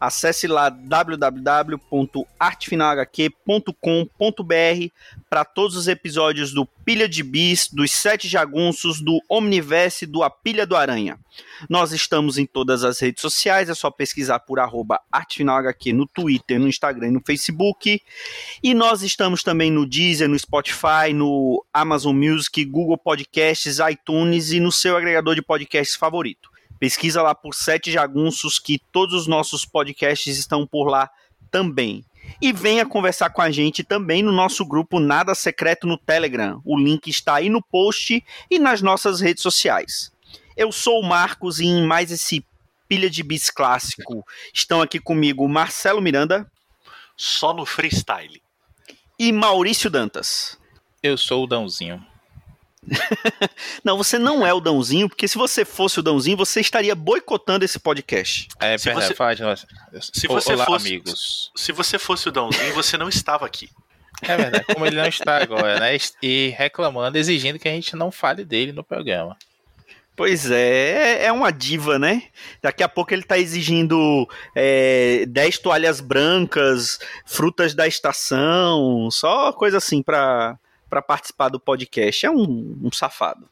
Acesse lá www.artefinalhq.com.br para todos os episódios do Pilha de Bis, dos Sete Jagunços, do Omniverse, do A Pilha do Aranha. Nós estamos em todas as redes sociais, é só pesquisar por arroba ArtefinalHQ no Twitter, no Instagram e no Facebook. E nós estamos também no Deezer, no Spotify, no Amazon Music, Google Podcasts, iTunes e no seu agregador de podcasts favorito. Pesquisa lá por Sete Jagunços, que todos os nossos podcasts estão por lá também. E venha conversar com a gente também no nosso grupo Nada Secreto no Telegram. O link está aí no post e nas nossas redes sociais. Eu sou o Marcos e em mais esse pilha de bis clássico estão aqui comigo Marcelo Miranda. Só no freestyle. E Maurício Dantas. Eu sou o Dãozinho. Não, você não é o Dãozinho, porque se você fosse o Dãozinho, você estaria boicotando esse podcast. É, se verdade, você, faz, se você Olá, fosse, amigos. Se você fosse o Dãozinho, você não estava aqui. É verdade, como ele não está agora, né? E reclamando, exigindo que a gente não fale dele no programa. Pois é, é uma diva, né? Daqui a pouco ele tá exigindo é, 10 toalhas brancas, frutas da estação, só coisa assim pra, pra participar do podcast. É um, um safado.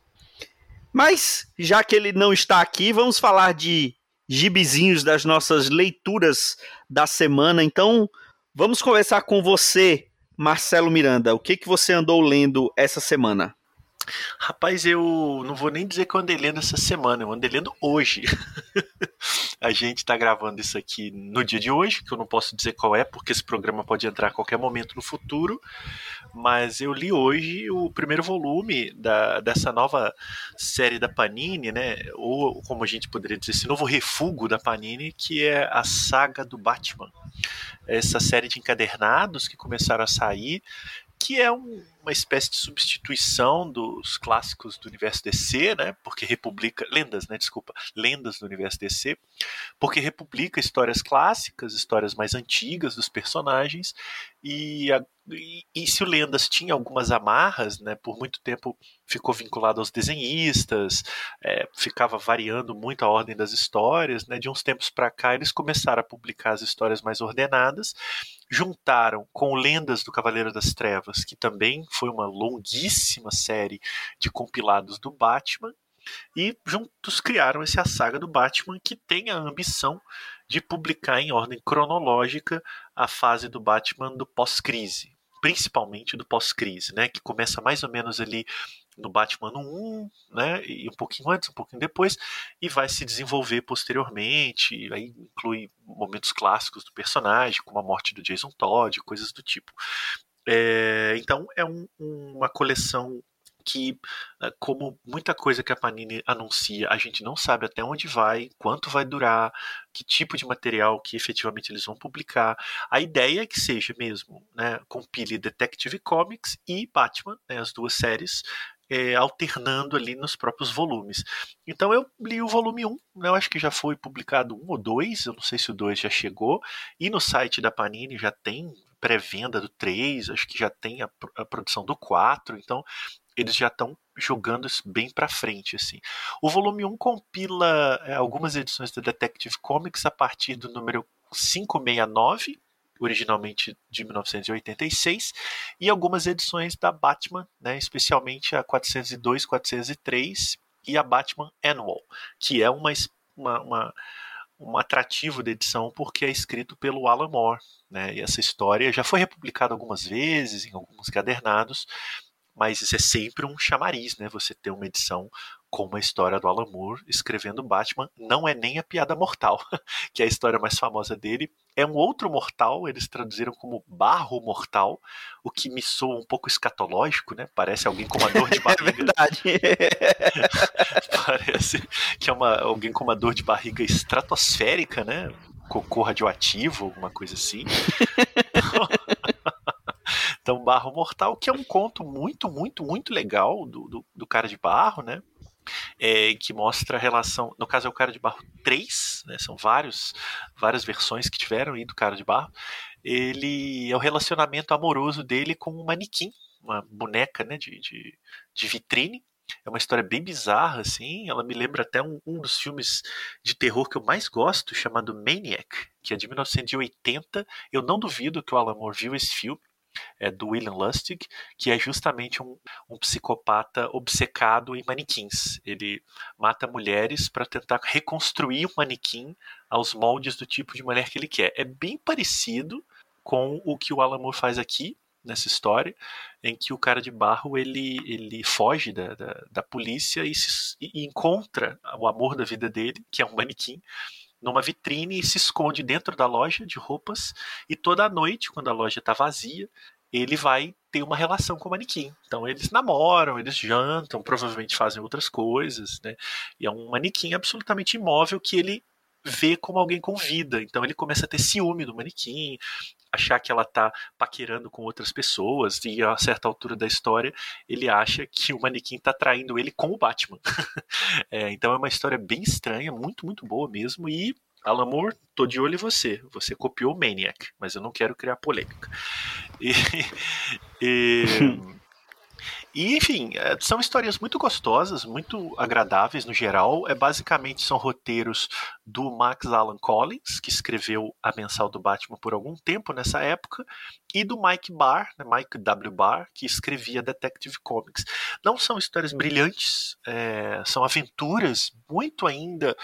Mas, já que ele não está aqui, vamos falar de gibizinhos das nossas leituras da semana. Então, vamos conversar com você, Marcelo Miranda. O que, que você andou lendo essa semana? Rapaz, eu não vou nem dizer que eu andei lendo essa semana, eu andei lendo hoje. a gente tá gravando isso aqui no dia de hoje, que eu não posso dizer qual é, porque esse programa pode entrar a qualquer momento no futuro. Mas eu li hoje o primeiro volume da, dessa nova série da Panini, né? Ou como a gente poderia dizer, esse novo refugo da Panini, que é a saga do Batman. Essa série de encadernados que começaram a sair que é um, uma espécie de substituição dos clássicos do universo DC, né? Porque republica lendas, né? Desculpa, lendas do universo DC, porque republica histórias clássicas, histórias mais antigas dos personagens e, a, e, e se o lendas tinha algumas amarras, né? Por muito tempo ficou vinculado aos desenhistas, é, ficava variando muito a ordem das histórias, né? De uns tempos para cá eles começaram a publicar as histórias mais ordenadas juntaram com Lendas do Cavaleiro das Trevas, que também foi uma longuíssima série de compilados do Batman, e juntos criaram essa saga do Batman que tem a ambição de publicar em ordem cronológica a fase do Batman do pós-crise, principalmente do pós-crise, né, que começa mais ou menos ali no Batman 1, né, e um pouquinho antes, um pouquinho depois, e vai se desenvolver posteriormente, aí inclui momentos clássicos do personagem, como a morte do Jason Todd, coisas do tipo. É, então é um, uma coleção que, como muita coisa que a Panini anuncia, a gente não sabe até onde vai, quanto vai durar, que tipo de material que efetivamente eles vão publicar. A ideia é que seja mesmo, né, compile Detective Comics e Batman, né, as duas séries, é, alternando ali nos próprios volumes. Então eu li o volume 1, né, eu acho que já foi publicado um ou dois, eu não sei se o 2 já chegou, e no site da Panini já tem pré-venda do 3, acho que já tem a, a produção do 4, então eles já estão jogando bem para frente assim. O volume 1 compila é, algumas edições do Detective Comics a partir do número 569, originalmente de 1986, e algumas edições da Batman, né, especialmente a 402, 403 e a Batman Annual, que é uma, uma, uma um atrativo da edição porque é escrito pelo Alan Moore, né? E essa história já foi republicada algumas vezes em alguns cadernados, mas isso é sempre um chamariz, né? Você ter uma edição com uma história do Alan Moore escrevendo Batman, não é nem a piada mortal, que é a história mais famosa dele. É um outro mortal, eles traduziram como barro mortal, o que me soa um pouco escatológico, né? Parece alguém com uma dor de barriga. É verdade. Parece que é uma, alguém com uma dor de barriga estratosférica, né? Cocô radioativo, alguma coisa assim. Então, Barro Mortal, que é um conto muito, muito, muito legal do, do, do cara de barro, né? É, que mostra a relação. No caso, é o Cara de Barro 3, né, são vários, várias versões que tiveram aí do Cara de Barro. Ele é o relacionamento amoroso dele com um manequim, uma boneca né, de, de, de vitrine. É uma história bem bizarra, assim. Ela me lembra até um, um, dos filmes de terror que eu mais gosto, chamado Maniac, que é de 1980. Eu não duvido que o Alan Moore viu esse filme é, do William Lustig, que é justamente um, um psicopata obcecado em manequins. Ele mata mulheres para tentar reconstruir um manequim aos moldes do tipo de mulher que ele quer. É bem parecido com o que o Alan Moore faz aqui, nessa história, em que o cara de barro ele, ele foge da, da, da polícia e, se, e encontra o amor da vida dele, que é um manequim, numa vitrine e se esconde dentro da loja de roupas e toda noite, quando a loja está vazia, ele vai ter uma relação com o manequim. Então eles namoram, eles jantam, provavelmente fazem outras coisas, né? E é um manequim absolutamente imóvel que ele vê como alguém com vida. Então ele começa a ter ciúme do manequim, achar que ela tá paquerando com outras pessoas, e a certa altura da história ele acha que o manequim tá traindo ele com o Batman. é, então é uma história bem estranha, muito, muito boa mesmo, e Alan Moore, tô de olho em você. Você copiou Maniac, mas eu não quero criar polêmica. E, e E, enfim, é, são histórias muito gostosas, muito agradáveis no geral. É basicamente são roteiros do Max Alan Collins, que escreveu a mensal do Batman por algum tempo nessa época, e do Mike Barr, né, Mike W. Barr, que escrevia Detective Comics. Não são histórias brilhantes, é, são aventuras muito ainda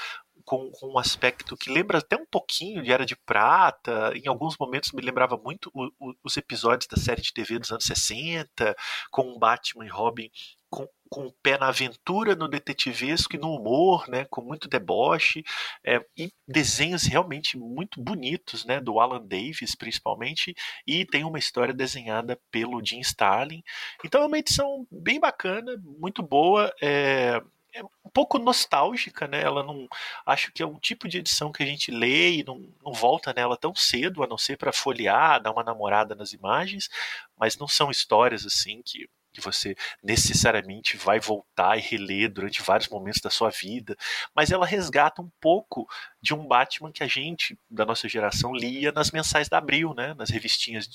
com, com, um aspecto que lembra até um pouquinho de Era de Prata, em alguns momentos me lembrava muito o, o, os episódios da série de TV dos anos 60, com Batman e Robin com, com o pé na aventura, no detetivesco e no humor, né, com muito deboche, é, e desenhos realmente muito bonitos, né, do Alan Davis principalmente, e tem uma história desenhada pelo Jim Starlin. Então é uma edição bem bacana, muito boa, é, é um pouco nostálgica, né? Ela não acho que é um tipo de edição que a gente lê e não, não volta nela tão cedo, a não ser para folhear, dar uma namorada nas imagens, mas não são histórias assim que que você necessariamente vai voltar e reler durante vários momentos da sua vida, mas ela resgata um pouco de um Batman que a gente, da nossa geração, lia nas mensais da Abril, né? nas revistinhas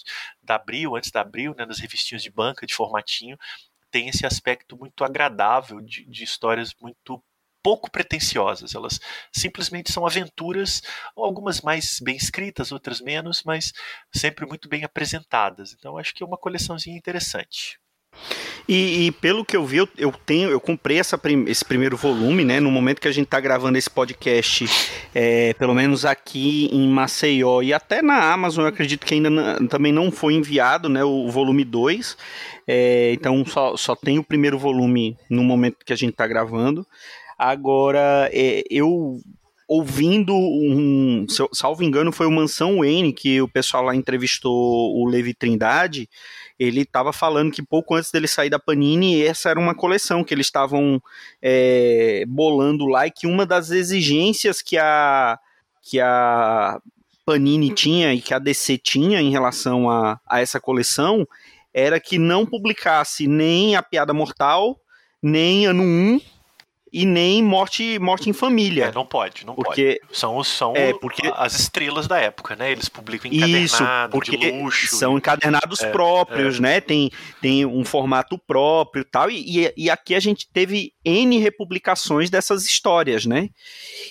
da Abril, antes da Abril, né? nas revistinhas de banca, de formatinho, tem esse aspecto muito agradável de, de histórias muito pouco pretensiosas. Elas simplesmente são aventuras, algumas mais bem escritas, outras menos, mas sempre muito bem apresentadas. Então acho que é uma coleçãozinha interessante. E, e, pelo que eu vi, eu, eu tenho, eu comprei essa, esse primeiro volume, né? No momento que a gente está gravando esse podcast, é, pelo menos aqui em Maceió e até na Amazon, eu acredito que ainda também não foi enviado, né? O, o volume 2. É, então só, só tem o primeiro volume no momento que a gente está gravando. Agora, é, eu ouvindo um, salvo engano, foi o Mansão Wayne que o pessoal lá entrevistou o Levi Trindade. Ele estava falando que pouco antes dele sair da Panini, essa era uma coleção que eles estavam é, bolando lá e que uma das exigências que a, que a Panini tinha e que a DC tinha em relação a, a essa coleção era que não publicasse nem a Piada Mortal, nem Ano 1, e nem morte, morte em família. É, não pode, não porque, pode. São, são é, porque, as estrelas da época, né? Eles publicam encadernado, isso, porque de luxo. São encadernados é, próprios, é. né? Tem, tem um formato próprio tal, e tal. E aqui a gente teve N republicações dessas histórias, né?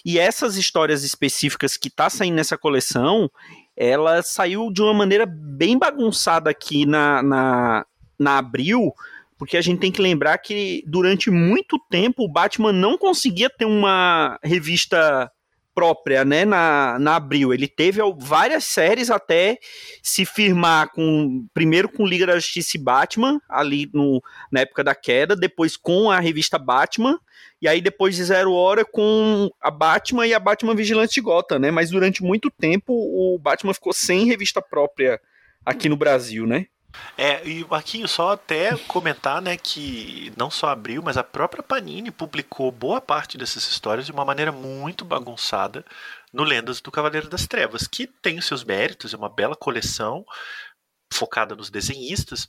E essas histórias específicas que tá saindo nessa coleção, ela saiu de uma maneira bem bagunçada aqui na, na, na Abril, porque a gente tem que lembrar que durante muito tempo o Batman não conseguia ter uma revista própria, né, na, na Abril. Ele teve várias séries até se firmar com primeiro com Liga da Justiça e Batman, ali no, na época da queda, depois com a revista Batman, e aí depois de Zero Hora com a Batman e a Batman Vigilante de Gotham, né? Mas durante muito tempo o Batman ficou sem revista própria aqui no Brasil, né? É, e Marquinhos, só até comentar, né, que não só abriu, mas a própria Panini publicou boa parte dessas histórias de uma maneira muito bagunçada no Lendas do Cavaleiro das Trevas, que tem os seus méritos, é uma bela coleção, focada nos desenhistas,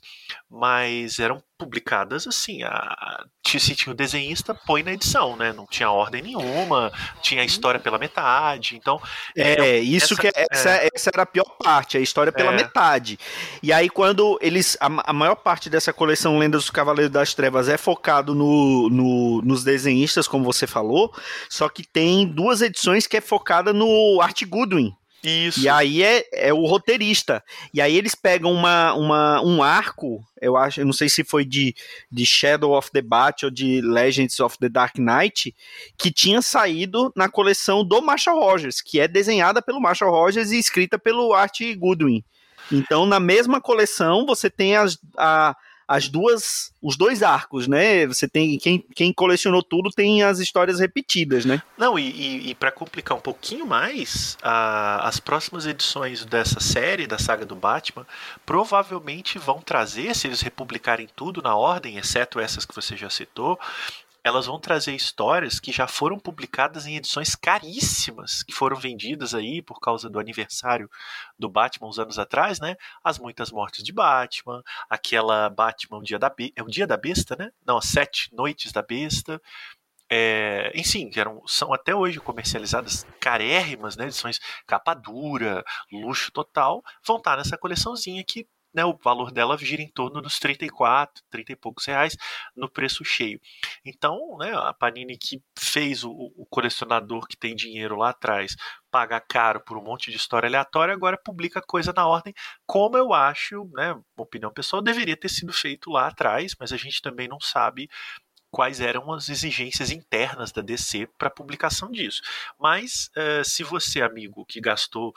mas eram publicadas assim, a, se tinha o desenhista, põe na edição, né? Não tinha ordem nenhuma, tinha a história pela metade, então... É, é isso essa, que é, essa, é. essa, era a pior parte, a história pela é. metade. E aí quando eles, a, a, maior parte dessa coleção Lendas do Cavaleiro das Trevas é focado no, no, nos desenhistas, como você falou, só que tem duas edições que é focada no Art Goodwin, isso. E aí é, é o roteirista. E aí eles pegam uma, uma, um arco, eu acho, eu não sei se foi de, de Shadow of the Bat ou de Legends of the Dark Knight, que tinha saído na coleção do Marshall Rogers, que é desenhada pelo Marshall Rogers e escrita pelo Art Goodwin. Então, na mesma coleção, você tem as, a, as duas, os dois arcos, né? Você tem quem, quem colecionou tudo tem as histórias repetidas, né? Não, e, e, e para complicar um pouquinho mais, a, as próximas edições dessa série da saga do Batman provavelmente vão trazer, se eles republicarem tudo na ordem, exceto essas que você já citou, elas vão trazer histórias que já foram publicadas em edições caríssimas, que foram vendidas aí por causa do aniversário do Batman uns anos atrás, né? As muitas mortes de Batman, aquela Batman o dia da Be é o dia da besta, né? Não, sete noites da besta. É, enfim, eram, são até hoje comercializadas carérrimas, né, edições capa dura, luxo total, vão estar nessa coleçãozinha que né, o valor dela gira em torno dos 34, 30 e poucos reais no preço cheio. Então, né, a Panini que fez o, o, colecionador que tem dinheiro lá atrás pagar caro por um monte de história aleatória, agora publica coisa na ordem, como eu acho, né, opinião pessoal, deveria ter sido feito lá atrás, mas a gente também não sabe quais eram as exigências internas da DC para publicação disso. Mas uh, se você, amigo, que gastou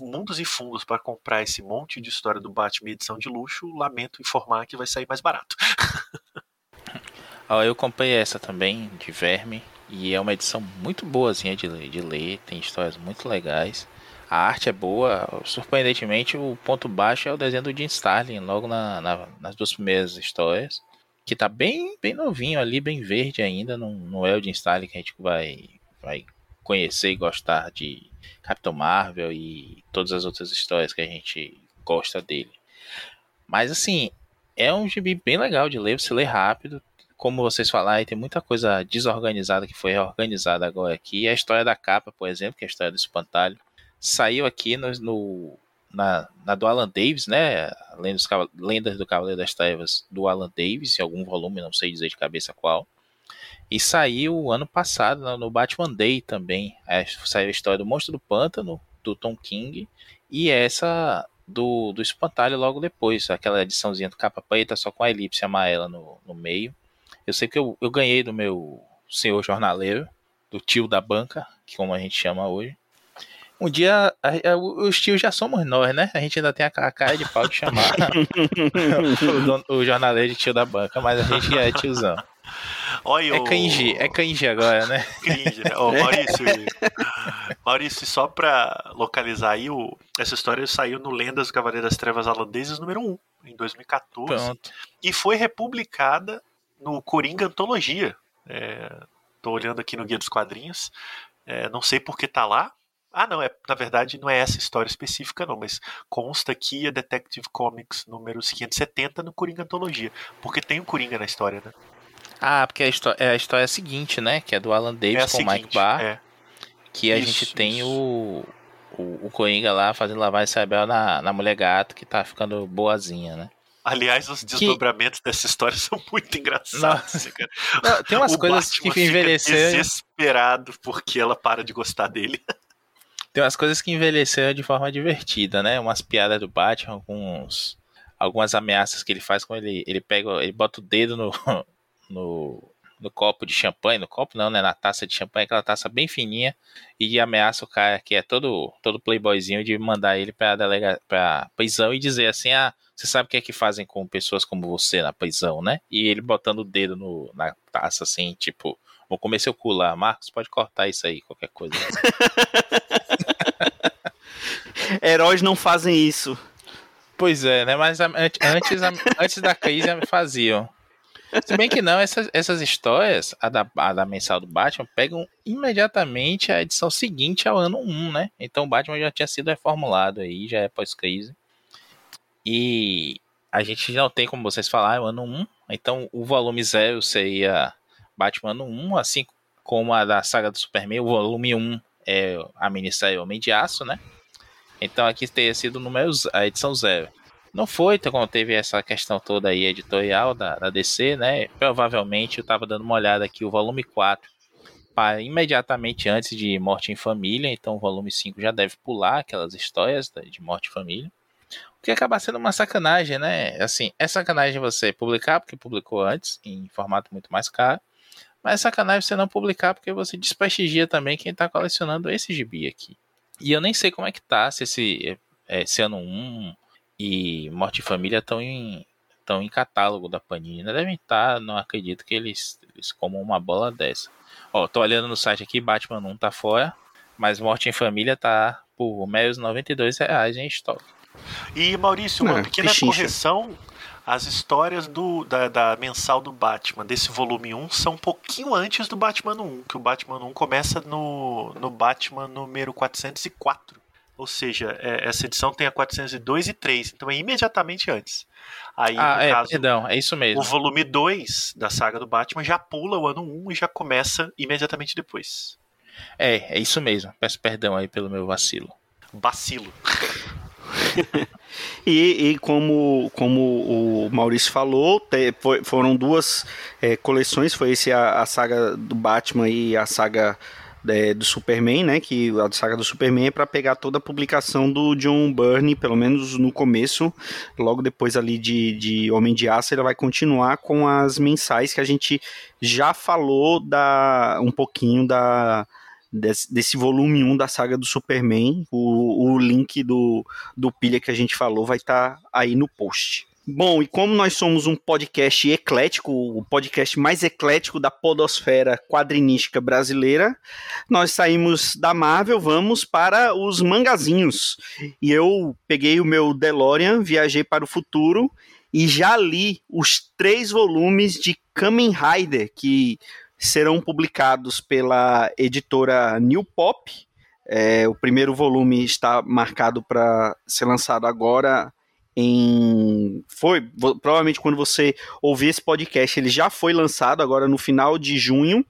mundos e fundos para comprar esse monte de história do Batman edição de luxo, lamento informar que vai sair mais barato. eu comprei essa também, de Verme, e é uma edição muito boazinha de ler, de ler, tem histórias muito legais. A arte é boa, surpreendentemente o ponto baixo é o desenho do Jim Starlin, logo na, na, nas duas primeiras histórias que tá bem, bem novinho ali, bem verde ainda, não, não é o Jim Starlin que a gente vai, vai conhecer e gostar de Capitão Marvel e todas as outras histórias que a gente gosta dele. Mas assim, é um gibi bem legal de ler, você lê rápido. Como vocês falaram, tem muita coisa desorganizada que foi reorganizada agora aqui. A história da capa, por exemplo, que é a história do espantalho, saiu aqui no, no na, na do Alan Davis, né? Lendas, Lendas do Cavaleiro das Trevas do Alan Davis, em algum volume, não sei dizer de cabeça qual. E saiu ano passado no Batman Day também. É, saiu a história do Monstro do Pântano, do Tom King, e essa do, do Espantalho logo depois. Aquela ediçãozinha do capa preta, só com a elipse amarela no, no meio. Eu sei que eu, eu ganhei do meu senhor jornaleiro, do tio da banca, que como a gente chama hoje. Um dia, a, a, os tios já somos nós, né? A gente ainda tem a, a cara de pau de chamar o, dono, o, jornaleiro de tio da banca, mas a gente é tiozão. Olha, é cringe, é cringe agora, né? Cringe, né? Ô, Maurício, Maurício, só pra localizar aí, o, essa história saiu no Lendas do Cavaleiro das Trevas Holandeses número 1, em 2014. Pronto. E foi republicada no Coringa Antologia. É, tô olhando aqui no Guia dos Quadrinhos. É, não sei por que tá lá, ah, não, é, na verdade não é essa história específica, não, mas consta aqui a Detective Comics número 570 no Coringa Antologia. Porque tem o Coringa na história, né? Ah, porque a história, é a história seguinte, né? Que é do Alan Davis é com o Mike Barr. É. Que a isso, gente tem o, o, o, Coringa lá fazendo lavagem cerebral na, na mulher gato que tá ficando boazinha, né? Aliás, os desdobramentos que... dessa história são muito engraçados. Não, tem umas o coisas Batman que envelheceram. desesperado porque ela para de gostar dele. tem umas coisas que envelheceram de forma divertida, né? Umas piadas do Batman, alguns, algumas ameaças que ele faz quando ele, ele pega, ele bota o dedo no, no, no copo de champanhe, no copo não, né? Na taça de champanhe, aquela taça bem fininha, e ameaça o cara que é todo, todo playboyzinho de mandar ele pra, delega, pra prisão e dizer assim, ah, você sabe o que é que fazem com pessoas como você na prisão, né? E ele botando o dedo no, na taça assim, tipo, vou comer seu cu lá. Marcos, pode cortar isso aí, qualquer coisa. Heróis não fazem isso. Pois é, né? Mas antes, antes da crise faziam. Se bem que não, essas, essas histórias, a da, a da mensal do Batman, pegam imediatamente a edição seguinte ao ano 1, né? Então o Batman já tinha sido reformulado aí, já é pós-crise. E a gente não tem como vocês falar, o ano 1. Então o volume 0 seria Batman ano 1, assim como a da saga do Superman, o volume 1 é a minissérie Homem de Aço, né? Então aqui teria sido número, a edição 0. Não foi, então, teve essa questão toda aí editorial da, da DC, né? Provavelmente eu estava dando uma olhada aqui, o volume 4 para imediatamente antes de Morte em Família, então o volume 5 já deve pular aquelas histórias de Morte em Família. O que acaba sendo uma sacanagem, né? Assim, é sacanagem você publicar porque publicou antes, em formato muito mais caro, mas é sacanagem você não publicar porque você desprestigia também quem está colecionando esse gibi aqui. E eu nem sei como é que tá, se esse, é, esse ano 1 e Morte em Família estão em, estão em catálogo da Panini. Não devem estar, tá, não acredito que eles, eles comam uma bola dessa. Ó, tô olhando no site aqui, Batman 1 tá fora, mas Morte em Família tá por meros 92 reais em estoque. E Maurício, uma é, pequena correção. As histórias do, da, da, mensal do Batman, desse volume 1, são um pouquinho antes do Batman 1, que o Batman 1 começa no, no Batman número 404. Ou seja, é, essa edição tem a 402 e 3, então é imediatamente antes. Aí, ah, é, caso, perdão, é isso mesmo. O volume 2 da saga do Batman já pula o ano 1 e já começa imediatamente depois. É, é isso mesmo. Peço perdão aí pelo meu vacilo. Vacilo. e, e, como, como o Maurício falou, te, foi, foram duas é, coleções, foi esse a, a saga do Batman e a saga é, do Superman, né? Que a saga do Superman é para pegar toda a publicação do John Byrne, pelo menos no começo, logo depois ali de, de Homem de Aço, ele vai continuar com as mensais que a gente já falou da um pouquinho da desse, desse volume 1 da saga do Superman. O, o link do, do pilha que a gente falou vai estar tá aí no post. Bom, e como nós somos um podcast eclético, o podcast mais eclético da podosfera quadrinística brasileira, nós saímos da Marvel, vamos para os mangazinhos. E eu peguei o meu DeLorean, viajei para o futuro e já li os três volumes de Kamen Rider, que serão publicados pela editora New Pop. É, o primeiro volume está marcado para ser lançado agora em foi provavelmente quando você ouvir esse podcast ele já foi lançado agora no final de junho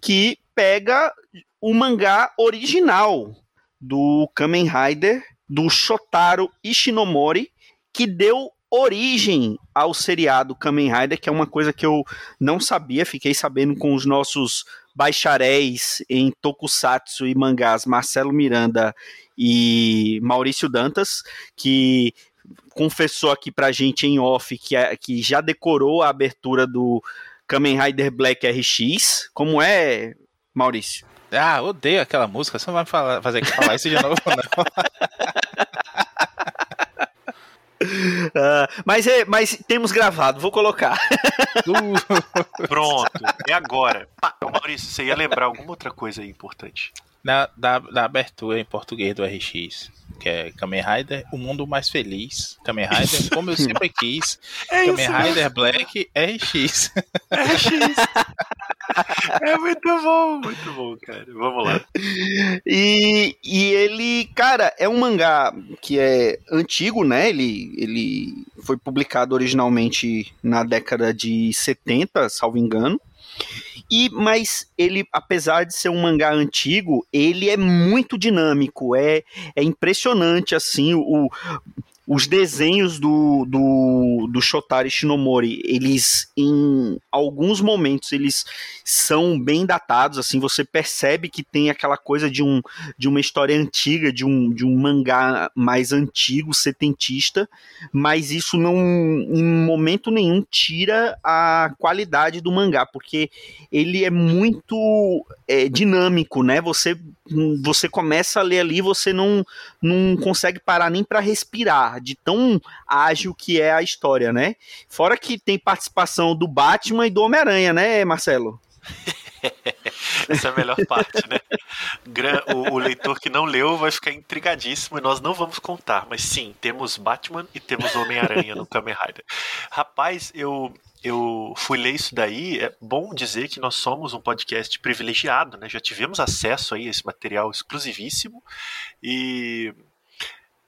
que pega o mangá original do Kamen Rider do Shotaro Ishinomori que deu origem ao seriado Kamen Rider que é uma coisa que eu não sabia fiquei sabendo com os nossos bacharéis em tokusatsu e mangás Marcelo Miranda e Maurício Dantas, que confessou aqui pra gente em off que, é, que já decorou a abertura do Kamen Rider Black RX. Como é, Maurício? Ah, odeio aquela música. Você não vai falar, fazer falar isso de novo, não. Uh, mas, é, mas temos gravado, vou colocar. Uh. Pronto, é agora. Maurício, você ia lembrar alguma outra coisa importante? Na, da, da abertura em português do RX que é Kamen Rider, o mundo mais feliz. Kamen Rider, como eu sempre quis. É Kamen Rider Black RX. RX. é muito bom, muito bom, cara. Vamos lá. E, e ele, cara, é um mangá que é antigo, né? Ele, ele foi publicado originalmente na década de 70, salvo engano. E mas ele, apesar de ser um mangá antigo, ele é muito dinâmico, é, é impressionante assim o, os desenhos do, do, do Shotari Shinomori, eles em alguns momentos eles são bem datados, assim, você percebe que tem aquela coisa de, um, de uma história antiga, de um, de um mangá mais antigo, setentista, mas isso não em momento nenhum tira a qualidade do mangá, porque ele é muito é, dinâmico, né? Você você começa a ler ali, você não, não consegue parar nem para respirar, de tão ágil que é a história, né? Fora que tem participação do Batman e do Homem-Aranha, né, Marcelo? Essa é a melhor parte, né? O, o, leitor que não leu vai ficar intrigadíssimo e nós não vamos contar. Mas sim, temos Batman e temos Homem-Aranha no Kamen Rider. Rapaz, eu, eu fui ler isso daí, é bom dizer que nós somos um podcast privilegiado, né? Já tivemos acesso aí a esse material exclusivíssimo e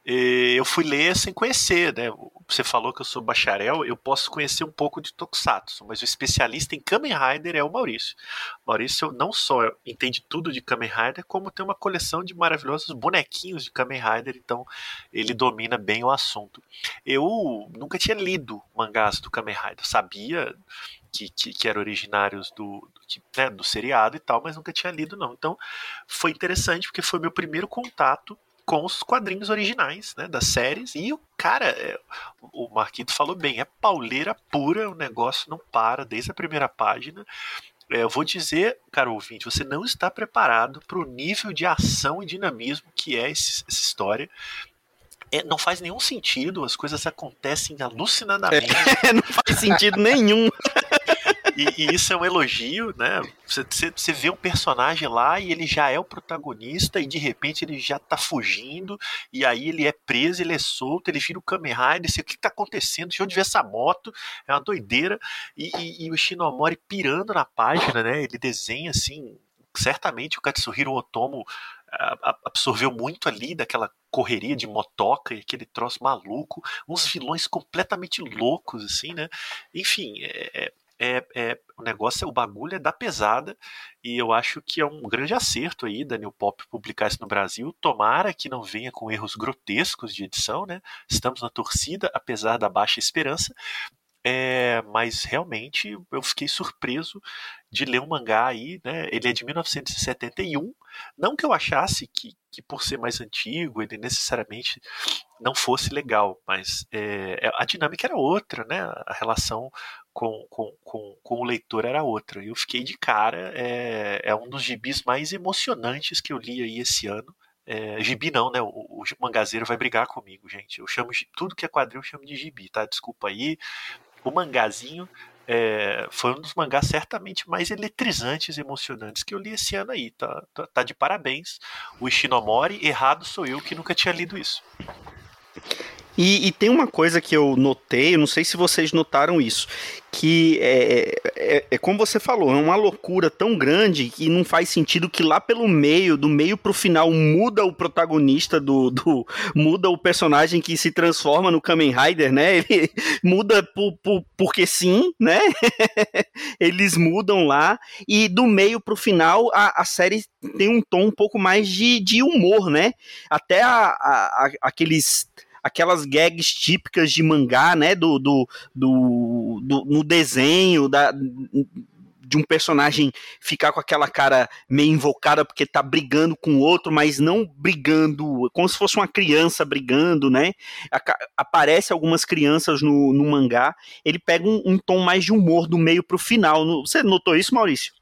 eu fui ler sem conhecer, né? Você falou que eu sou bacharel, eu posso conhecer um pouco de Tokusatsu, mas o especialista em Kamen Rider é o Maurício. Maurício não só entende tudo de Kamen Rider, como tem uma coleção de maravilhosos bonequinhos de Kamen Rider, então ele domina bem o assunto. Eu nunca tinha lido mangás do Kamen Rider, sabia que, que, que eram originários do, do, né, do seriado e tal, mas nunca tinha lido não. Então foi interessante porque foi meu primeiro contato com os quadrinhos originais né, das séries. E o cara, é, o Marquito falou bem, é pauleira pura, o negócio não para desde a primeira página. É, eu vou dizer, cara ouvinte, você não está preparado para o nível de ação e dinamismo que é esse, essa história. É, não faz nenhum sentido, as coisas acontecem alucinadamente. É, não faz sentido nenhum. E, e, isso é um elogio, né? Você, você, vê um personagem lá e ele já é o protagonista e de repente ele já tá fugindo e aí ele é preso, ele é solto, ele vira o Kamen Rider, o que tá acontecendo? Deixa eu ver essa moto, é uma doideira. E, e, e o Shinomori pirando na página, né? Ele desenha assim, certamente o Katsuhiro Otomo absorveu muito ali daquela correria de motoca e aquele troço maluco, uns vilões completamente loucos, assim, né? Enfim, é, é é, o negócio, o bagulho é da pesada e eu acho que é um grande acerto aí da New Pop publicar isso no Brasil. Tomara que não venha com erros grotescos de edição, né? Estamos na torcida, apesar da baixa esperança. É, mas realmente eu fiquei surpreso de ler um mangá aí, né? Ele é de 1971. Não que eu achasse que, que por ser mais antigo ele necessariamente não fosse legal, mas é, a dinâmica era outra, né? A relação com, com, com, com, o leitor era outra. Eu fiquei de cara, é, é um dos gibis mais emocionantes que eu li aí esse ano. É, gibi não, né? O, o mangazeiro vai brigar comigo, gente. Eu chamo tudo que é quadrinho eu chamo de gibi, tá? Desculpa aí. O mangazinho é, foi um dos mangás certamente mais eletrizantes e emocionantes que eu li esse ano aí. Tá, tá, tá de parabéns. O Ishinomori, errado sou eu que nunca tinha lido isso. E, e, tem uma coisa que eu notei, não sei se vocês notaram isso, que é, é, é, como você falou, é uma loucura tão grande que não faz sentido que lá pelo meio, do meio pro final, muda o protagonista do. do muda o personagem que se transforma no Kamen Rider, né? Ele muda por, por, porque sim, né? Eles mudam lá, e do meio pro final a, a série tem um tom um pouco mais de, de humor, né? Até a, a, aqueles aquelas gags típicas de mangá, né? Do, do, do, do no desenho, da, de um personagem ficar com aquela cara meio invocada porque tá brigando com outro, mas não brigando, como se fosse uma criança brigando, né? Aparece algumas crianças no, no mangá, ele pega um, um tom mais de humor do meio pro final. Você notou isso, Maurício?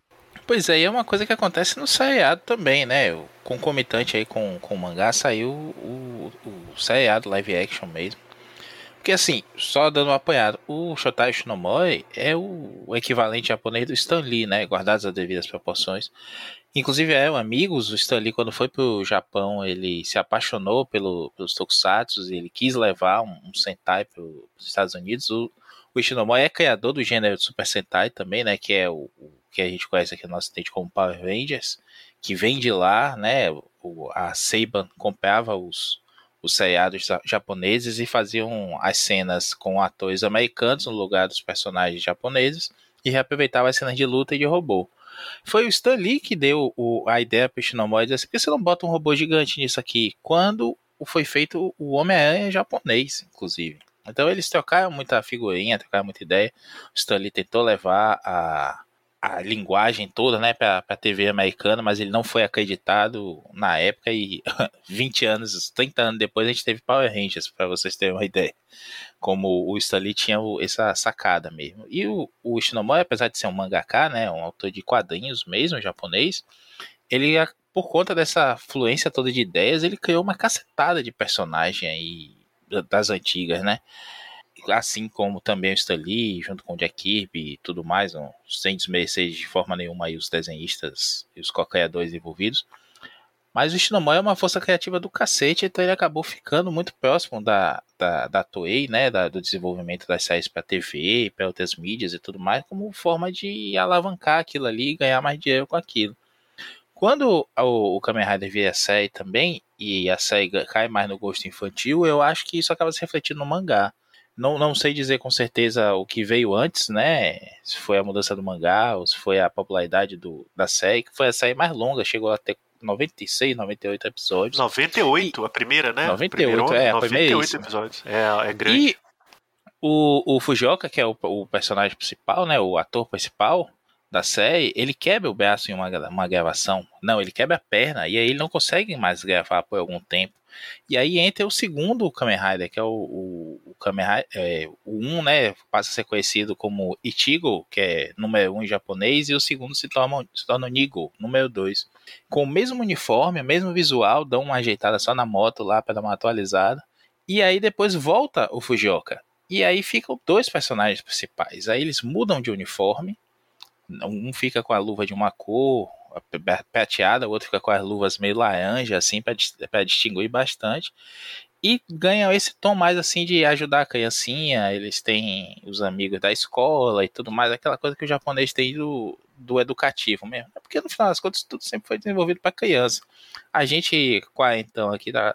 Pois é, é uma coisa que acontece no seriado também, né? O concomitante aí com, com o mangá saiu o, o seriado live action mesmo. Porque assim, só dando um apanhado, o Shotai Shinomori é o, o, equivalente japonês do Stan Lee, né? Guardadas as devidas proporções. Inclusive, é, amigos, o Stan Lee, quando foi pro Japão, ele se apaixonou pelo, pelos tokusatsu e ele quis levar um, um Sentai para os Estados Unidos. O, o Ishinomori é criador do gênero Super Sentai também, né? Que é o, o que a gente conhece aqui no nosso Ocidente como Power Rangers, que vem de lá, né? O, a Seiban comprava os, os seriados japoneses e faziam as cenas com atores americanos no lugar dos personagens japoneses e reaproveitava as cenas de luta e de robô. Foi o Stan Lee que deu o, a ideia para o Shinomori dizer assim, por que você não bota um robô gigante nisso aqui? Quando foi feito o Homem-Aranha japonês, inclusive. Então eles trocaram muita figurinha, trocaram muita ideia. O Stan Lee tentou levar a, a linguagem toda, né, para a TV americana, mas ele não foi acreditado na época e 20 anos, 30 anos depois a gente teve Power Rangers, para vocês terem uma ideia. Como o Stanley tinha essa sacada mesmo. E o, o Ishinomori, apesar de ser um mangaka, né, um autor de quadrinhos mesmo, japonês, ele, por conta dessa fluência toda de ideias, ele criou uma cacetada de personagem aí das antigas, né? Assim como também o Stan Lee, junto com o Jack Kirby e tudo mais, não, sem desmerecer de forma nenhuma aí os desenhistas e os co-criadores envolvidos. Mas o Shinomori é uma força criativa do cacete, então ele acabou ficando muito próximo da, da, da Toei, né, da, do desenvolvimento das séries para TV, para outras mídias e tudo mais, como forma de alavancar aquilo ali e ganhar mais dinheiro com aquilo. Quando o, o Kamen Rider vira série também, e a série cai mais no gosto infantil, eu acho que isso acaba se refletindo no mangá. Não, não sei dizer com certeza o que veio antes, né? Se foi a mudança do mangá, ou se foi a popularidade do, da série, que foi a série mais longa, chegou até 96, 98 episódios. 98, e, a primeira, né? 98, Primeiro, é, a 98 primeira episódios. É, é grande. E o, o Fujioka, que é o, o personagem principal, né? O ator principal, da série, ele quebra o braço em uma, uma gravação. Não, ele quebra a perna e aí ele não consegue mais gravar por algum tempo. E aí entra o segundo Kamen Rider, que é o, o, o Kamen Rider, é, o 1, um, né, passa a ser conhecido como Ichigo, que é número 1 um em japonês, e o segundo se torna, se torna Nigo, número 2. Com o mesmo uniforme, o mesmo visual, dão uma ajeitada só na moto lá para dar uma atualizada. E aí depois volta o Fujioka. E aí ficam dois personagens principais. Aí eles mudam de uniforme, um fica com a luva de uma cor prateada, o outro fica com as luvas meio laranja, assim, para distinguir bastante. E ganham esse tom mais assim de ajudar a criancinha, eles têm os amigos da escola e tudo mais, aquela coisa que o japonês tem do, do educativo mesmo. É porque no final das contas tudo sempre foi desenvolvido para criança. A gente, quarentão aqui da,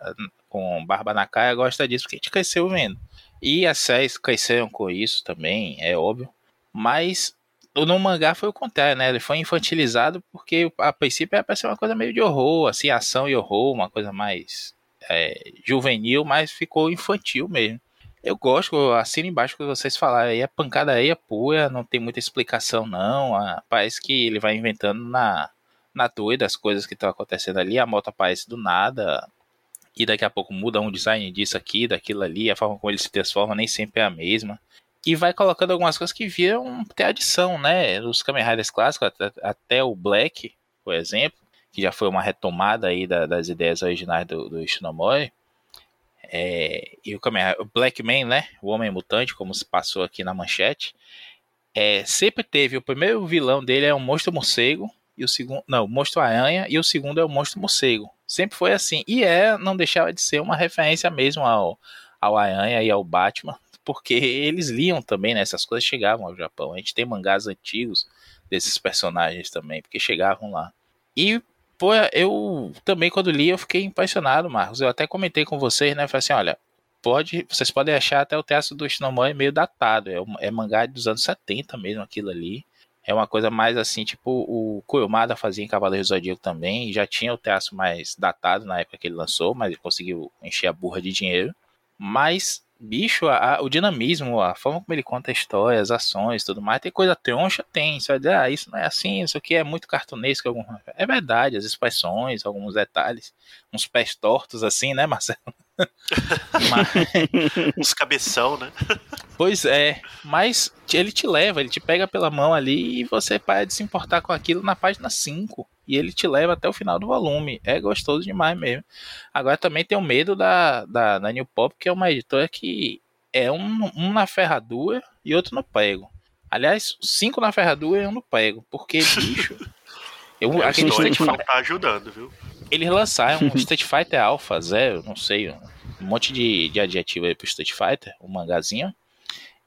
com barba na cara, gosta disso porque a gente cresceu vendo. E as séries cresceram com isso também, é óbvio. Mas no mangá foi o contrário, né? Ele foi infantilizado porque a princípio era pra ser uma coisa meio de horror, assim, ação e horror, uma coisa mais é, juvenil, mas ficou infantil mesmo. Eu gosto, assino embaixo que vocês falaram aí, a pancada aí é pura, não tem muita explicação não, a, parece que ele vai inventando na, na doida as coisas que estão acontecendo ali, a moto aparece do nada, e daqui a pouco muda um design disso aqui, daquilo ali, a forma como ele se transforma nem sempre é a mesma e vai colocando algumas coisas que viram ter adição, né? Os Kamen Riders clássicos, até, até, o Black, por exemplo, que já foi uma retomada aí da, das ideias originais do, do Ishinomori. É, e o, Kamen, o Black Man, né? O Homem Mutante, como se passou aqui na manchete. É, sempre teve, o primeiro vilão dele é o Monstro Morcego, e o segundo, não, Monstro Aranha, e o segundo é o Monstro Morcego. Sempre foi assim. E é, não deixava de ser uma referência mesmo ao, ao Aranha e ao Batman, porque eles liam também, né? Essas coisas chegavam ao Japão. A gente tem mangás antigos desses personagens também, porque chegavam lá. E, pô, eu também, quando li, eu fiquei impressionado, Marcos. Eu até comentei com vocês, né? Falei assim: olha, pode, vocês podem achar até o texto do Shinomori meio datado. É, é mangá dos anos 70 mesmo, aquilo ali. É uma coisa mais assim, tipo o Kurumada fazia em Cavaleiros do Zodíaco também. Já tinha o traço mais datado na época que ele lançou, mas ele conseguiu encher a burra de dinheiro. Mas bicho, a, o dinamismo, a forma como ele conta a história, as ações tudo mais, tem coisa troncha, tem. Você vai dizer, ah, isso não é assim, isso aqui é muito cartunesco. Algum... É verdade, as expressões, alguns detalhes, uns pés tortos assim, né, Marcelo? mas... Uns cabeção, né? Pois é, mas ele te leva, ele te pega pela mão ali e você para de se importar com aquilo na página 5 e ele te leva até o final do volume. É gostoso demais mesmo. Agora também tem o medo da, da, da New Pop, que é uma editora que é um, um na ferradura e outro no prego. Aliás, cinco na ferradura e um no prego. Porque, bicho. eu, é, aquele Street Fighter. tá ajudando, viu? Eles lançaram um Street Fighter Alpha Zero, não sei, um monte de, de adjetivo aí pro Street Fighter, um mangazinho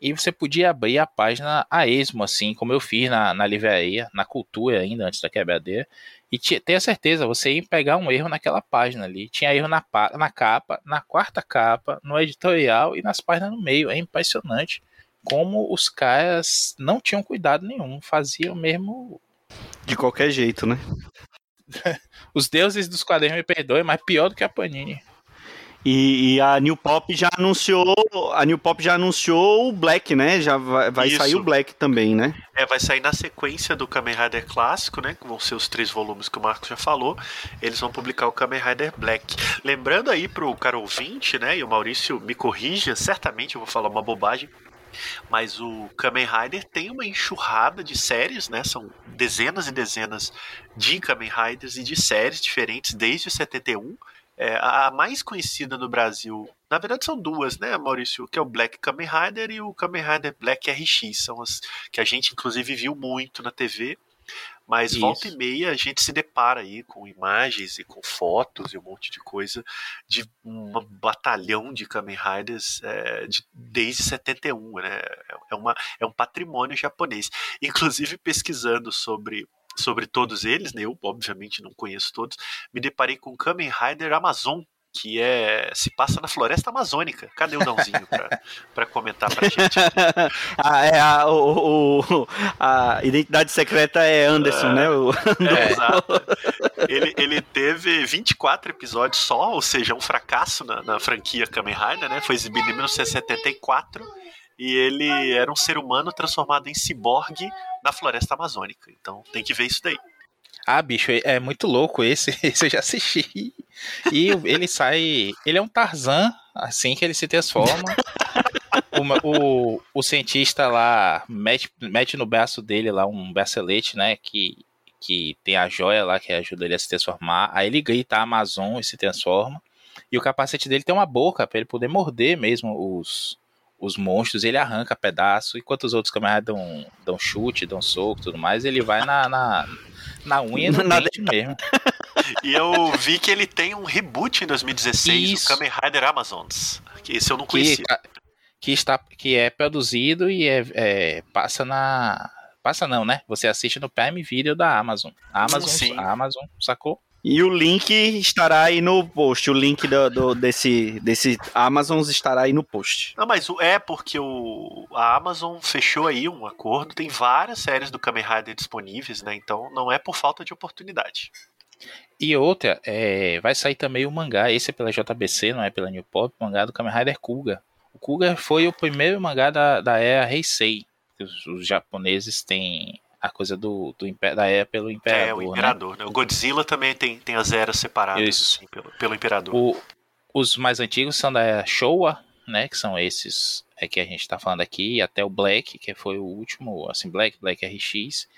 e você podia abrir a página a esmo, assim, como eu fiz na, na livraria, na cultura ainda, antes da quebradeira, e ter certeza, você ia pegar um erro naquela página ali. Tinha erro na, na capa, na quarta capa, no editorial e nas páginas no meio. É impressionante como os caras não tinham cuidado nenhum, faziam mesmo. De qualquer jeito, né? os deuses dos quadrinhos me perdoem, mas pior do que a Panini. E, e, a New Pop já anunciou, a New Pop já anunciou o Black, né? Já vai, vai sair o Black também, né? É, vai sair na sequência do Kamen Rider clássico, né? Que vão ser os três volumes que o Marcos já falou. Eles vão publicar o Kamen Rider Black. Lembrando aí pro cara ouvinte, né? E o Maurício me corrija, certamente eu vou falar uma bobagem. Mas o Kamen Rider tem uma enxurrada de séries, né? São dezenas e dezenas de Kamen Riders e de séries diferentes desde 71 é, a mais conhecida no Brasil, na verdade são duas, né, Maurício? Que é o Black Kamen Rider e o Kamen Rider Black RX. São as que a gente, inclusive, viu muito na TV. Mas Isso. volta e meia a gente se depara aí com imagens e com fotos e um monte de coisa de um batalhão de Kamen Riders é, de, desde 71, né? É, uma, é um patrimônio japonês. Inclusive pesquisando sobre sobre todos eles, né? eu obviamente não conheço todos, me deparei com Kamen Rider Amazon, que é se passa na floresta amazônica. Cadê o Dãozinho para comentar pra gente? ah, é a, o, o, a identidade secreta é Anderson, é, né? O... É, exato. Ele, ele teve 24 episódios só, ou seja, um fracasso na, na franquia Kamen Rider, né? Foi exibido em 1974 e ele era um ser humano transformado em ciborgue na floresta amazônica. Então tem que ver isso daí. Ah, bicho, é muito louco esse. Esse eu já assisti. E ele sai. Ele é um Tarzan, assim que ele se transforma. O, o, o, cientista lá mete, mete no braço dele lá um bracelete, né? Que, que tem a joia lá que ajuda ele a se transformar. Aí ele grita Amazon e se transforma. E o capacete dele tem uma boca para ele poder morder mesmo os, os monstros. Ele arranca pedaço. Enquanto os outros camaradas dão, dão chute, dão soco tudo mais, ele vai na, na, na unha no na dente mesmo. E eu vi que ele tem um reboot em 2016 Isso. do Kamen Rider Amazons. Que esse eu não conhecia. Que, que, está, que é produzido e é, é, passa na. Passa não, né? Você assiste no Prime Video da Amazon. Amazon, Sim. a Amazon sacou? E o link estará aí no post. O link do, do, desse, desse Amazon estará aí no post. Não, mas é porque o, a Amazon fechou aí um acordo. Tem várias séries do Kamen Rider disponíveis, né? Então não é por falta de oportunidade. E outra, é, vai sair também o mangá, esse é pela JBC, não é pela New Pop, o mangá do Kamen Rider Kuga. O Kuga foi o primeiro mangá da, da era Heisei. Os, os japoneses têm a coisa do, do da era pelo Imperador. É, o Imperador. Né? O Godzilla também tem, tem as eras separadas assim, pelo, pelo Imperador. O, os mais antigos são da era Showa, né, que são esses é que a gente está falando aqui, até o Black, que foi o último, assim, Black, Black RX.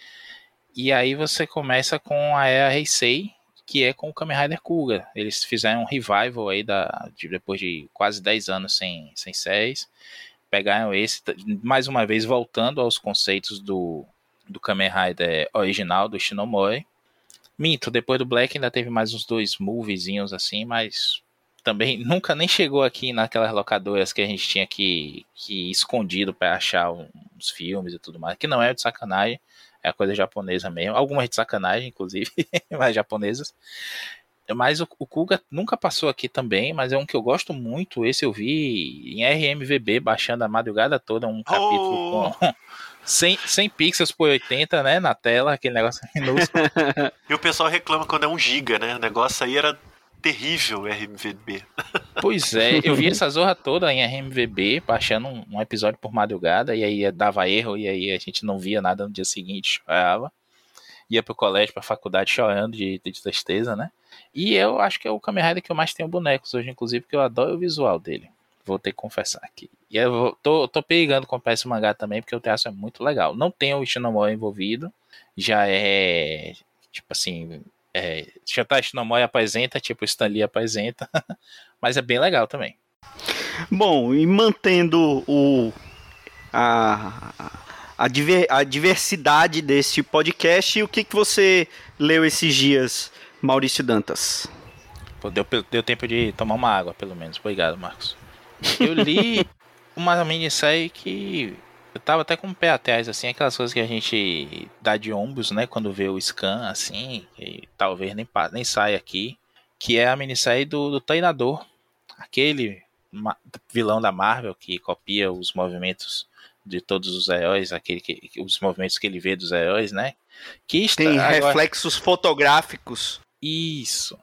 E aí você começa com a era Heisei, que é com o Kamen Rider Kuga. Eles fizeram um revival aí da, de, depois de quase 10 anos sem, sem séries. Pegaram esse, mais uma vez voltando aos conceitos do, do Kamen Rider original, do Shinomori. Minto, depois do Black ainda teve mais uns dois moviezinhos assim, mas também nunca nem chegou aqui naquelas locadoras que a gente tinha que, que ir escondido para achar uns filmes e tudo mais, que não é de sacanagem. É a coisa japonesa mesmo. Algumas de sacanagem, inclusive, mas japonesas. Mas o, o, Kuga nunca passou aqui também, mas é um que eu gosto muito. Esse eu vi em RMVB, baixando a madrugada toda, um capítulo oh. com 100, 100 pixels por 80, né, na tela, aquele negócio minúsculo. e o pessoal reclama quando é um giga, né? O negócio aí era terrível RMVB. Pois é, eu vi essa zorra toda em RMVB, baixando um, um, episódio por madrugada, e aí dava erro, e aí a gente não via nada no dia seguinte, chorava. Ia pro colégio, pra faculdade chorando de, de tristeza, né? E eu acho que é o Kamen Rider que eu mais tenho bonecos hoje, inclusive, porque eu adoro o visual dele. Vou ter que confessar aqui. E eu vou, tô, tô pegando comprar esse mangá também, porque o traço é muito legal. Não tem o Ishinomori envolvido, já é, tipo assim, é, Shantashi Nomoi apresenta, tipo Stanley apresenta, mas é bem legal também. Bom, e mantendo o a, a, diver, a diversidade desse podcast, o que, que você leu esses dias, Maurício Dantas? Pô, deu, deu tempo de tomar uma água, pelo menos. Obrigado, Marcos. Eu li uma minissérie que eu tava até com o pé atrás, assim, aquelas coisas que a gente dá de ombros, né, quando vê o scan, assim, e talvez nem, nem saia aqui, que é a minissérie do, do treinador, aquele vilão da Marvel que copia os movimentos de todos os heróis, aquele que, os movimentos que ele vê dos heróis, né? Que está, Tem agora... reflexos fotográficos. Isso.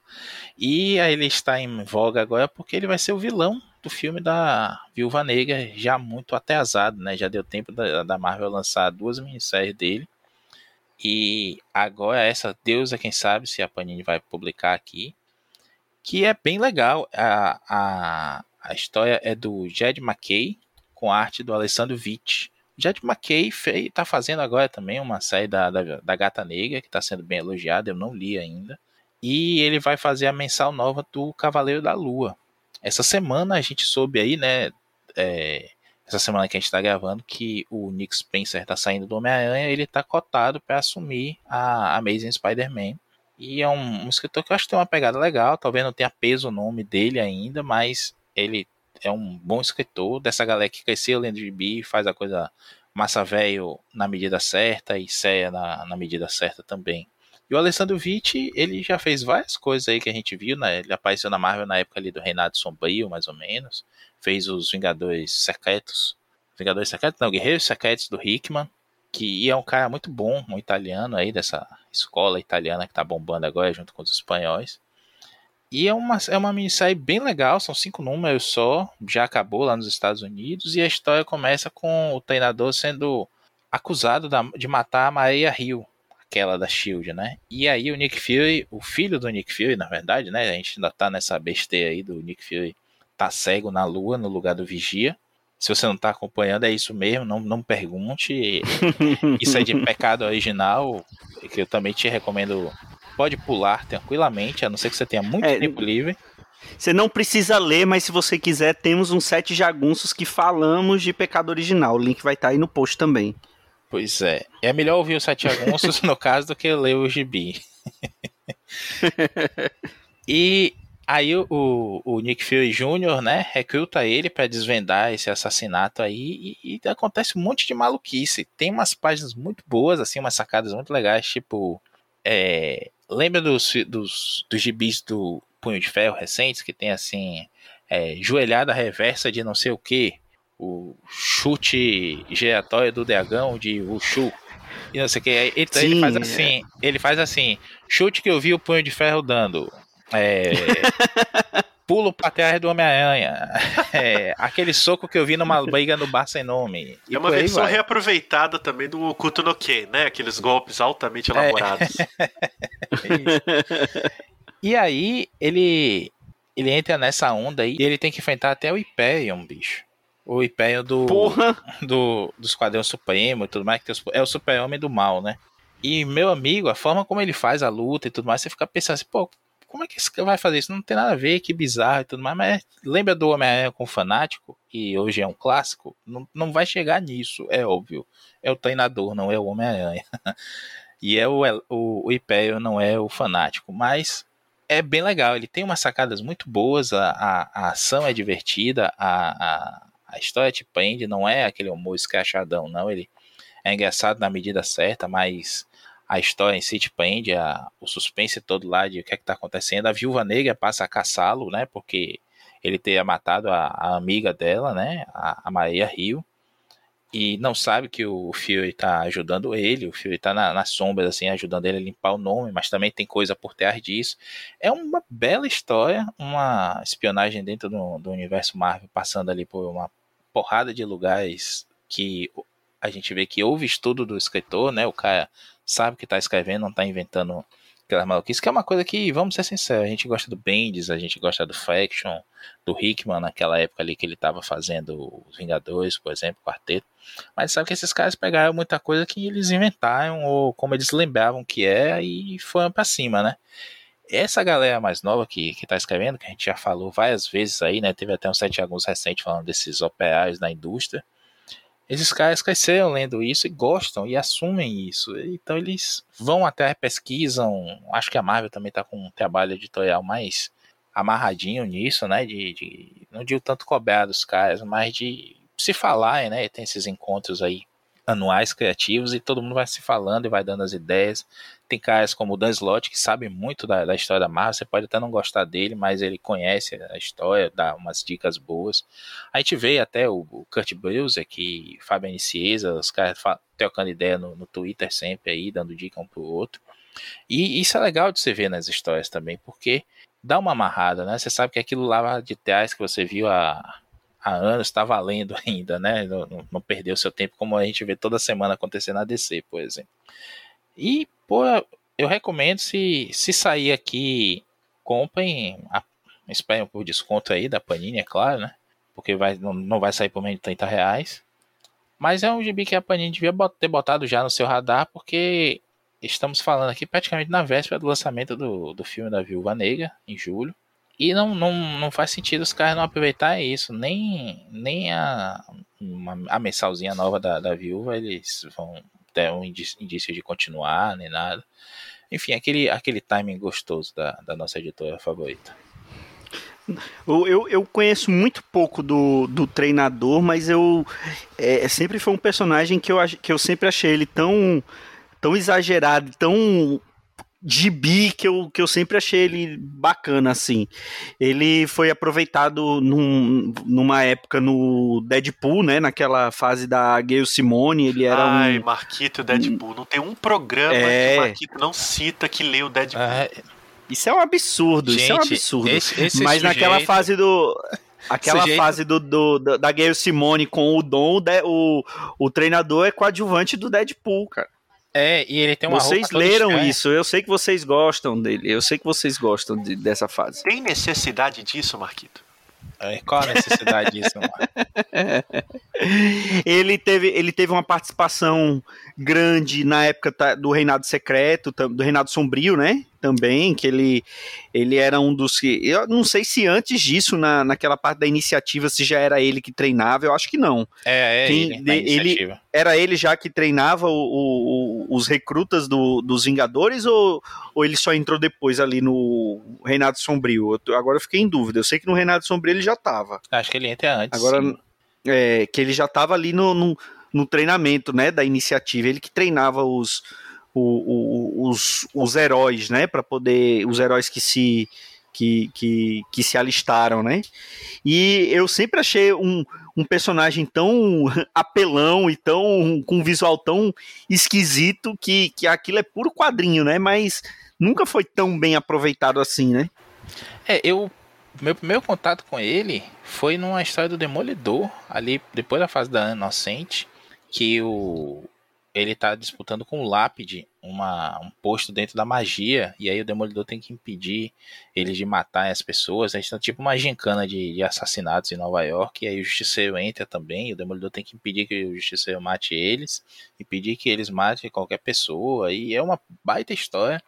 E aí ele está em voga agora porque ele vai ser o vilão do filme da Viúva Negra, já muito atrasado, né? Já deu tempo da, da Marvel lançar duas minisséries dele. E agora essa Deus é quem sabe se a Panini vai publicar aqui. Que é bem legal. A, a, a história é do Jed McKay, com arte do Alessandro Witt. Jed McKay está fazendo agora também uma série da, da, da Gata Negra, que está sendo bem elogiada, eu não li ainda. E ele vai fazer a mensal nova do Cavaleiro da Lua. Essa semana a gente soube aí, né? É, essa semana que a gente está gravando, que o Nick Spencer está saindo do Homem-Aranha, ele está cotado para assumir a Amazing Spider-Man. E é um, um, escritor que eu acho que tem uma pegada legal, talvez não tenha peso o nome dele ainda, mas ele é um bom escritor, dessa galera que cresceu lendo gibi, faz a coisa massa velho na medida certa e séria na, na medida certa também. E o Alessandro Vitti, ele já fez várias coisas aí que a gente viu, né? Ele apareceu na Marvel na época ali do Reinado Sombrio, mais ou menos. Fez os Vingadores Secretos. Vingadores Secretos? Não, Guerreiros Secretos do Hickman. Que é um cara muito bom, um italiano aí, dessa escola italiana que tá bombando agora junto com os espanhóis. E é uma, é uma minissérie bem legal, são cinco números só, já acabou lá nos Estados Unidos, e a história começa com o treinador sendo acusado de matar a Maria Hill, aquela da Shield, né? E aí o Nick Fury, o filho do Nick Fury, na verdade, né? A gente ainda tá nessa besteira aí do Nick Fury tá cego na lua no lugar do Vigia. Se você não tá acompanhando, é isso mesmo, não, não pergunte. isso é de pecado original, que eu também te recomendo. Pode pular tranquilamente, a não ser que você tenha muito é, tempo livre. Você não precisa ler, mas se você quiser, temos uns sete jagunços que falamos de pecado original. O link vai estar tá aí no post também. Pois é. É melhor ouvir os Sete Agonços, no caso, do que ler o gibi. e aí o, o Nick Fury Jr., né, recruta ele para desvendar esse assassinato aí e, e, acontece um monte de maluquice. Tem umas páginas muito boas, assim, umas sacadas muito legais, tipo... É, lembra dos, dos, dos gibis do Punho de Ferro recentes, que tem, assim, é, joelhada reversa de não sei o que, o chute giratório do dragão de Wushu. E não sei o que. Então Sim, ele faz assim, é. ele faz assim, chute que eu vi o punho de ferro dando. É, pulo pra trás do Homem-Aranha. É, aquele soco que eu vi numa briga no bar sem nome. é uma versão vai. reaproveitada também do Okuto no Ken, né? Aqueles golpes altamente é. elaborados. É. e aí, ele ele entra nessa onda aí e ele tem que enfrentar até o Hyperion, bicho o Império do, do, do Esquadrão Supremo e tudo mais, que é o super-homem do mal, né? E, meu amigo, a forma como ele faz a luta e tudo mais, você fica pensando assim, pô, como é que esse vai fazer isso? Não tem nada a ver, que bizarro e tudo mais, mas lembra do Homem-Aranha com o Fanático, que hoje é um clássico? Não, não vai chegar nisso, é óbvio. É o treinador, não é o Homem-Aranha. e é o, o, o Império, não é o Fanático, mas é bem legal, ele tem umas sacadas muito boas, a, a, a ação é divertida, a, a a história te prende, não é aquele humor escrachadão, não. Ele é engraçado na medida certa, mas a história em si te prende, a, o suspense todo lá de o que é que tá acontecendo. A viúva negra passa a caçá-lo, né? Porque ele teria matado a, a amiga dela, né? A, a, Maria Rio. E não sabe que o Fury tá ajudando ele, o Fury tá na, nas sombras, assim, ajudando ele a limpar o nome, mas também tem coisa por trás disso. É uma bela história, uma espionagem dentro do, do universo Marvel, passando ali por uma porrada de lugares que a gente vê que houve estudo do escritor, né? O cara sabe que está escrevendo, não está inventando aquela maluquice, que é uma coisa que, vamos ser sinceros, a gente gosta do Bendis, a gente gosta do Faction, do Hickman, naquela época ali que ele estava fazendo os Vingadores, por exemplo, Quarteto. Mas sabe que esses caras pegaram muita coisa que eles inventaram, ou como eles lembravam que é, e foram para cima, né? Essa galera mais nova que, que tá escrevendo, que a gente já falou várias vezes aí, né? Teve até um sete alguns recente falando desses operários da indústria. Esses caras cresceram lendo isso e gostam e assumem isso. Então eles vão até, pesquisam. Acho que a Marvel também tá com um trabalho editorial mais amarradinho nisso, né? De, de não digo tanto cobrar dos caras, mas de se falar, né? Tem esses encontros aí anuais criativos e todo mundo vai se falando e vai dando as ideias. Tem caras como o Dan Slott que sabe muito da, da, história da Marvel, você pode até não gostar dele, mas ele conhece a história, dá umas dicas boas. A gente vê até o, o Kurt Bruiser, que Fábio Nicieza, os caras trocando ideia no, no Twitter sempre aí, dando dica um pro outro. E isso é legal de você ver nas histórias também, porque dá uma amarrada, né? Você sabe que aquilo lá de trás que você viu há, há anos está valendo ainda, né? Não, não, perdeu seu tempo como a gente vê toda semana acontecer na DC, por exemplo. E, pô, eu recomendo se, se sair aqui, comprem, a, esperem por desconto aí da Panini, é claro, né? Porque vai, não, não vai sair por menos de 30 reais. Mas é um gibi que a Panini devia ter botado já no seu radar, porque estamos falando aqui praticamente na véspera do lançamento do, do filme da Viúva Negra, em julho. E não, não, não faz sentido os caras não aproveitar isso. Nem, nem a, uma, a mensalzinha nova da, da viúva eles vão ter um indício de continuar, nem nada. Enfim, aquele, aquele timing gostoso da, da nossa editora favorita. Eu, eu conheço muito pouco do, do treinador, mas eu é, sempre foi um personagem que eu, que eu sempre achei ele tão, tão exagerado, tão gibi que eu, que eu sempre achei ele bacana, assim. Ele foi aproveitado num, numa época no Deadpool, né? Naquela fase da Gayle Simone, ele era Ai, um... Marquito e Deadpool. Não tem um programa É. que o Marquito não cita que lê o Deadpool. Ah, Isso é um absurdo, isso é um Gente, absurdo. esse- esse Mas naquela sujeito- fase do... Aquela Sujeito- fase do, do- da- Gayle Simone com o Dom, o, o treinador é coadjuvante do Deadpool, cara. É, e ele tem uma vocês leram isso, eu sei que vocês gostam dele, eu sei que vocês gostam de- dessa fase. Tem necessidade disso, Marquito? É, Qual a necessidade disso? Ele teve, ele teve uma participação grande na época do Reinado Secreto, do Reinado Sombrio, né? Também, que ele, ele era um dos que. Eu não sei se antes disso, na, naquela parte da iniciativa, se já era ele que treinava, eu acho que não. É, é Quem- ele, ele-. Era ele já que treinava o- o- o- os recrutas do- dos Vingadores ou, ou ele só entrou depois ali no Reinado Sombrio? Eu agora eu fiquei em dúvida. Eu sei que no Reinado Sombrio ele já tava. Acho que ele entra antes. Agora, é, que ele já estava ali no, no, no treinamento, né, da iniciativa. Ele que treinava os, o- o- os, os heróis, né, para poder os heróis que se que, que, que se alistaram, né? E eu sempre achei um, um personagem tão apelão e tão com um visual tão esquisito que, que aquilo é puro quadrinho, né? Mas nunca foi tão bem aproveitado assim, né? É, eu. Meu primeiro contato com ele foi numa história do Demolidor, ali depois da fase da Inocente, que o. Ele tá disputando com o Lápide uma, um posto dentro da magia, e aí o Demolidor tem que impedir eles de matar as pessoas. A gente tá tipo uma gincana de, de assassinatos em Nova York, e aí o Justiceiro entra também, e o Demolidor tem que impedir que o Justiceiro mate eles, impedir que eles matem qualquer pessoa, e é uma baita história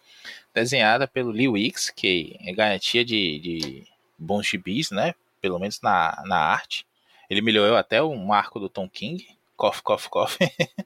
desenhada pelo Lee Wicks, que é garantia de, de bons gibis, né? Pelo menos na, na arte. Ele melhorou até o marco do Tom King. Cough, cough, cough.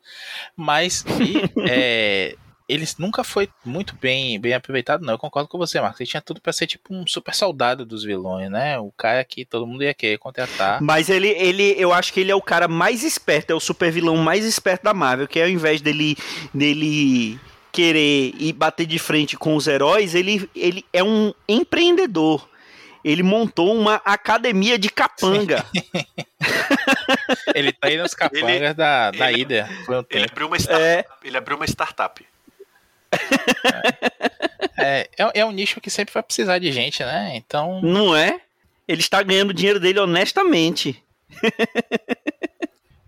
Mas e, é, eles nunca foi muito bem, bem aproveitado, não. Eu concordo com você, Marcos. Ele tinha tudo pra ser tipo um super soldado dos vilões, né? O cara que todo mundo ia querer contratar. Mas ele, ele, eu acho que ele é o cara mais esperto, é o super vilão mais esperto da Marvel, que ao invés dele, dele querer ir bater de frente com os heróis, ele, ele é um empreendedor. Ele montou uma academia de capanga. Ele tá aí nos capangas Ele- da, da ele- Ele abriu uma startup. É. Ele abriu uma startup. É, é, é um nicho que sempre vai precisar de gente, né? Então. Não é? Ele está ganhando o dinheiro dele honestamente.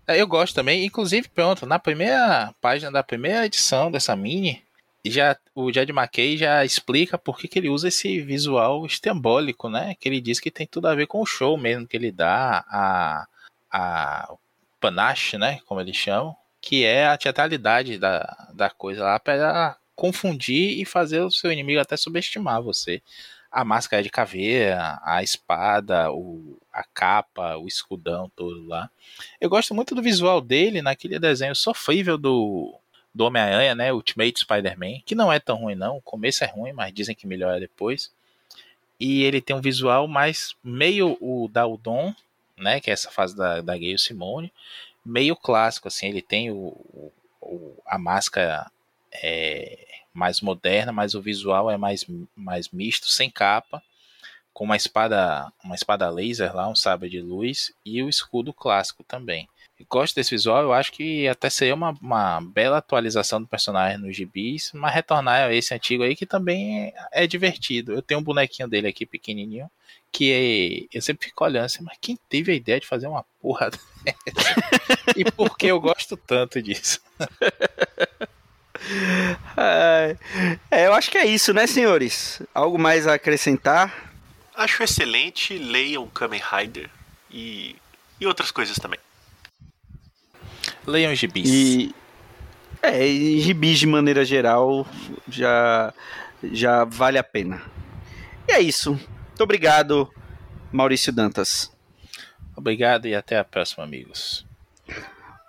É, Eu gosto também, inclusive, pronto, na primeira página da primeira edição dessa mini, já o Jed McKay já explica por que, que ele usa esse visual estembólico, né? Que ele diz que tem tudo a ver com o show mesmo que ele dá, a, a panache, né? Como eles chamam, que é a teatralidade da, da coisa lá para confundir e fazer o seu inimigo até subestimar você. A máscara de caveira, a espada, o, a capa, o escudão todo lá. Eu gosto muito do visual dele naquele desenho sofrível do, do Homem-Aranha, né? Ultimate Spider-Man, que não é tão ruim, não. O começo é ruim, mas dizem que melhora depois. E ele tem um visual mais meio o da Udon, né? Que é essa fase da, da Gale Simone, meio clássico, assim. Ele tem o, o- a máscara é, mais moderna, mas o visual é mais, mais misto, sem capa com uma espada, uma espada laser lá, um sabre de luz e o escudo clássico também. Eu gosto desse visual, eu acho que até seria uma, uma bela atualização do personagem nos gibis, mas retornar a esse antigo aí que também é, é divertido. Eu tenho um bonequinho dele aqui pequenininho que é, eu sempre fico olhando assim, mas quem teve a ideia de fazer uma porra dessa? e por que eu gosto tanto disso? É, é, eu acho que é isso, né, senhores? Algo mais a acrescentar? Acho excelente. Leiam Kamen Rider e, e outras coisas também. Leiam os gibis. E é, e gibis de maneira geral já já vale a pena. E é isso. Muito obrigado, Maurício Dantas. Obrigado e até a próxima, amigos.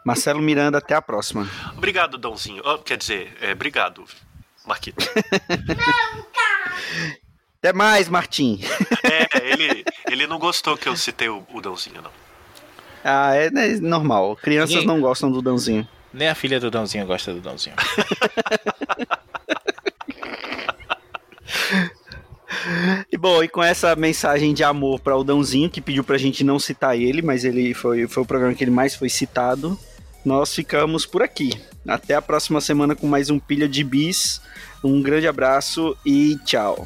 Marcelo Miranda, até a próxima. Obrigado, Dãozinho. Oh, quer dizer, é, obrigado, Marquito. Até mais, Martim. É, ele, ele não gostou que eu citei o, o Dãozinho, não. Ah, é, é normal. Crianças Ninguém... não gostam do Dãozinho. Nem a filha do Dãozinho gosta do Dãozinho. E bom, e com essa mensagem de amor para o Dãozinho, que pediu pra gente não citar ele, mas ele foi, foi o programa que ele mais foi citado, nós ficamos por aqui. Até a próxima semana com mais um Pilha de Bis. Um grande abraço e tchau.